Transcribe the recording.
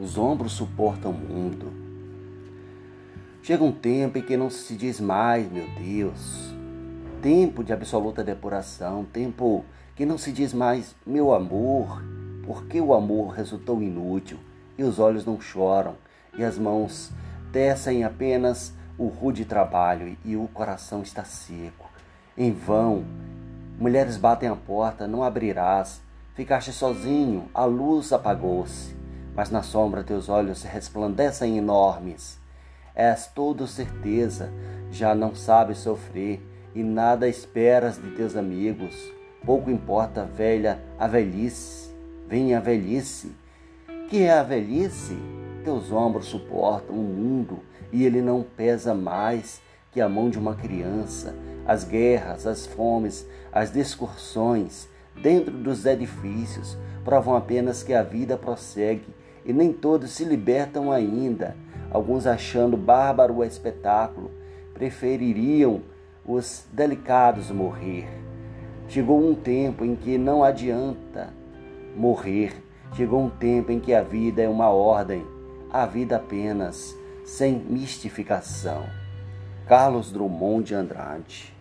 teus ombros suportam o mundo. Chega um tempo em que não se diz mais, meu Deus, tempo de absoluta depuração, tempo que não se diz mais, meu amor, porque o amor resultou inútil e os olhos não choram e as mãos tecem apenas o rude trabalho e o coração está seco. Em vão, mulheres batem a porta, não abrirás. Ficaste sozinho, a luz apagou-se, mas na sombra teus olhos resplandecem enormes. És todo certeza, já não sabes sofrer e nada esperas de teus amigos. Pouco importa, velha, a velhice. Vem a velhice. Que é a velhice? Teus ombros suportam o mundo e ele não pesa mais que a mão de uma criança. As guerras, as fomes, as discussões dentro dos edifícios provam apenas que a vida prossegue e nem todos se libertam ainda. Alguns achando bárbaro o espetáculo, prefeririam os delicados morrer. Chegou um tempo em que não adianta morrer. Chegou um tempo em que a vida é uma ordem, a vida apenas, sem mistificação. Carlos Drummond de Andrade